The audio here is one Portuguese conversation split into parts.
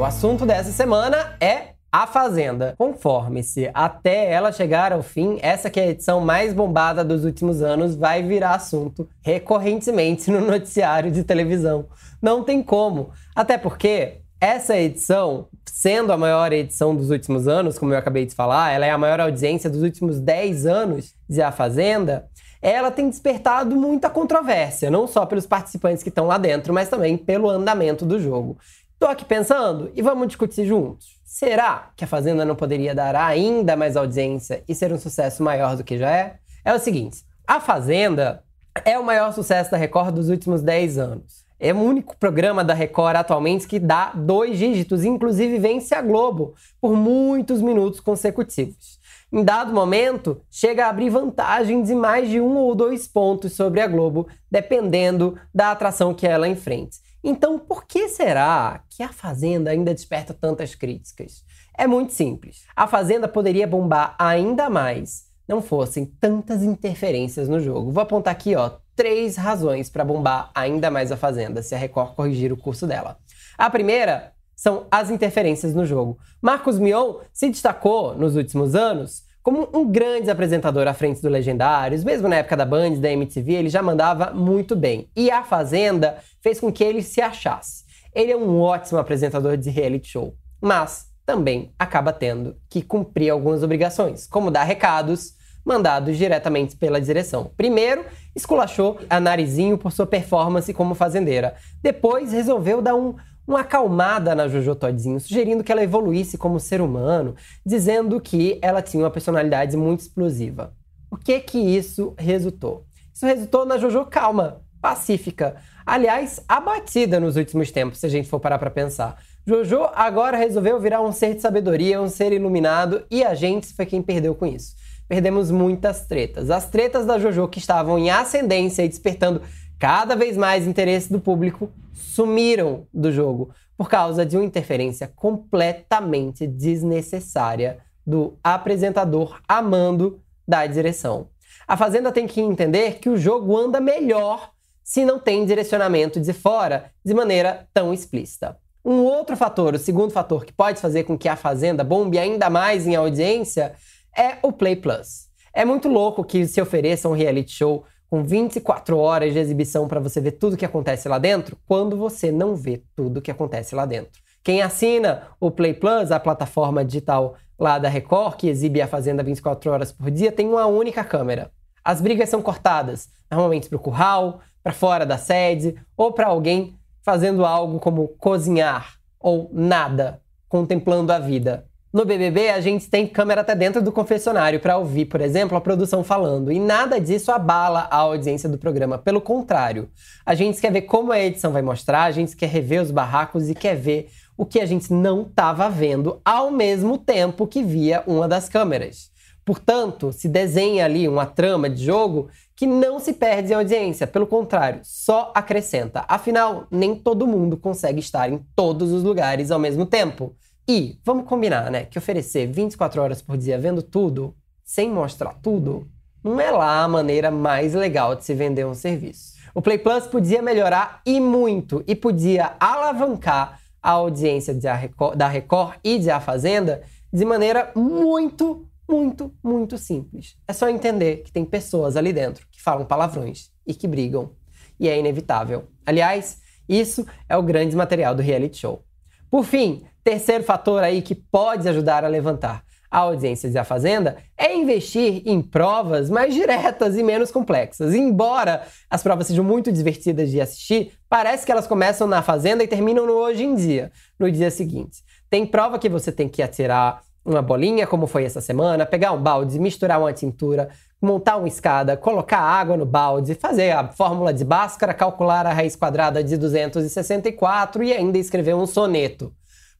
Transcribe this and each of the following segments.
O assunto dessa semana é a Fazenda. Conforme-se até ela chegar ao fim, essa que é a edição mais bombada dos últimos anos vai virar assunto recorrentemente no noticiário de televisão. Não tem como. Até porque essa edição, sendo a maior edição dos últimos anos, como eu acabei de falar, ela é a maior audiência dos últimos 10 anos de A Fazenda, ela tem despertado muita controvérsia, não só pelos participantes que estão lá dentro, mas também pelo andamento do jogo. Tô aqui pensando e vamos discutir juntos. Será que a Fazenda não poderia dar ainda mais audiência e ser um sucesso maior do que já é? É o seguinte: a Fazenda é o maior sucesso da Record dos últimos 10 anos. É o único programa da Record atualmente que dá dois dígitos, inclusive vence a Globo por muitos minutos consecutivos. Em dado momento, chega a abrir vantagem de mais de um ou dois pontos sobre a Globo, dependendo da atração que ela enfrente. Então, por que será que a Fazenda ainda desperta tantas críticas? É muito simples. A Fazenda poderia bombar ainda mais não fossem tantas interferências no jogo. Vou apontar aqui, ó, três razões para bombar ainda mais a Fazenda, se a Record corrigir o curso dela. A primeira são as interferências no jogo. Marcos Mion se destacou nos últimos anos como um grande apresentador à frente do Legendários, mesmo na época da Band, da MTV, ele já mandava muito bem. E a Fazenda fez com que ele se achasse. Ele é um ótimo apresentador de reality show, mas também acaba tendo que cumprir algumas obrigações, como dar recados mandados diretamente pela direção. Primeiro, esculachou a Narizinho por sua performance como fazendeira. Depois, resolveu dar um uma acalmada na Jojo Todinho, sugerindo que ela evoluísse como ser humano, dizendo que ela tinha uma personalidade muito explosiva. O que que isso resultou? Isso resultou na Jojo calma, pacífica, aliás, abatida nos últimos tempos, se a gente for parar para pensar. Jojo agora resolveu virar um ser de sabedoria, um ser iluminado, e a gente foi quem perdeu com isso. Perdemos muitas tretas. As tretas da Jojo que estavam em ascendência e despertando cada vez mais interesse do público sumiram do jogo por causa de uma interferência completamente desnecessária do apresentador amando da direção. A Fazenda tem que entender que o jogo anda melhor se não tem direcionamento de fora de maneira tão explícita. Um outro fator, o segundo fator que pode fazer com que a Fazenda bombe ainda mais em audiência é o Play Plus. É muito louco que se ofereça um reality show com 24 horas de exibição para você ver tudo que acontece lá dentro, quando você não vê tudo que acontece lá dentro. Quem assina o Play Plus, a plataforma digital lá da Record, que exibe a Fazenda 24 horas por dia, tem uma única câmera. As brigas são cortadas, normalmente para o curral, para fora da sede ou para alguém fazendo algo como cozinhar ou nada, contemplando a vida. No BBB, a gente tem câmera até dentro do confessionário para ouvir, por exemplo, a produção falando. E nada disso abala a audiência do programa. Pelo contrário, a gente quer ver como a edição vai mostrar, a gente quer rever os barracos e quer ver o que a gente não estava vendo ao mesmo tempo que via uma das câmeras. Portanto, se desenha ali uma trama de jogo que não se perde em audiência, pelo contrário, só acrescenta. Afinal, nem todo mundo consegue estar em todos os lugares ao mesmo tempo. E vamos combinar, né? Que oferecer 24 horas por dia vendo tudo, sem mostrar tudo, não é lá a maneira mais legal de se vender um serviço. O Play Plus podia melhorar e muito, e podia alavancar a audiência Record, da Record e de A Fazenda de maneira muito, muito, muito simples. É só entender que tem pessoas ali dentro que falam palavrões e que brigam. E é inevitável. Aliás, isso é o grande material do reality show. Por fim, terceiro fator aí que pode ajudar a levantar a audiência de A Fazenda é investir em provas mais diretas e menos complexas. embora as provas sejam muito divertidas de assistir, parece que elas começam na Fazenda e terminam no hoje em dia, no dia seguinte. Tem prova que você tem que atirar uma bolinha, como foi essa semana, pegar um balde, misturar uma tintura, montar uma escada, colocar água no balde, fazer a fórmula de Bhaskara, calcular a raiz quadrada de 264 e ainda escrever um soneto.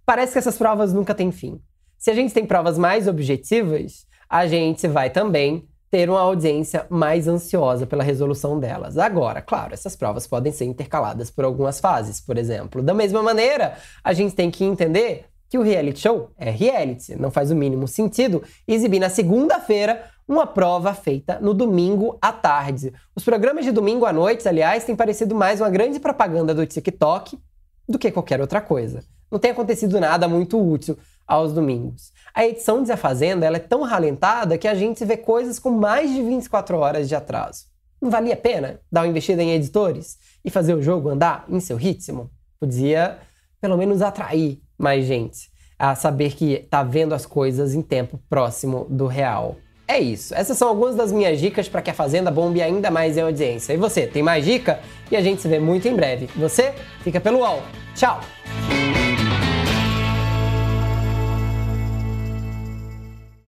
Parece que essas provas nunca têm fim. Se a gente tem provas mais objetivas, a gente vai também ter uma audiência mais ansiosa pela resolução delas. Agora, claro, essas provas podem ser intercaladas por algumas fases, por exemplo. Da mesma maneira, a gente tem que entender que o reality show é reality. Não faz o mínimo sentido exibir na segunda-feira uma prova feita no domingo à tarde. Os programas de domingo à noite, aliás, têm parecido mais uma grande propaganda do TikTok do que qualquer outra coisa. não tem acontecido nada muito útil aos domingos. A edição de A Fazenda é tão ralentada que a gente vê coisas com mais de 24 horas de atraso. Não valia a pena dar uma investida em editores e fazer o jogo andar em seu ritmo? Podia, pelo menos, atrair mais gente a saber que tá vendo as coisas em tempo próximo do real. É isso. Essas são algumas das minhas dicas para que a Fazenda bombe ainda mais em audiência. E você, tem mais dica? E a gente se vê muito em breve. Você fica pelo UOL. Tchau!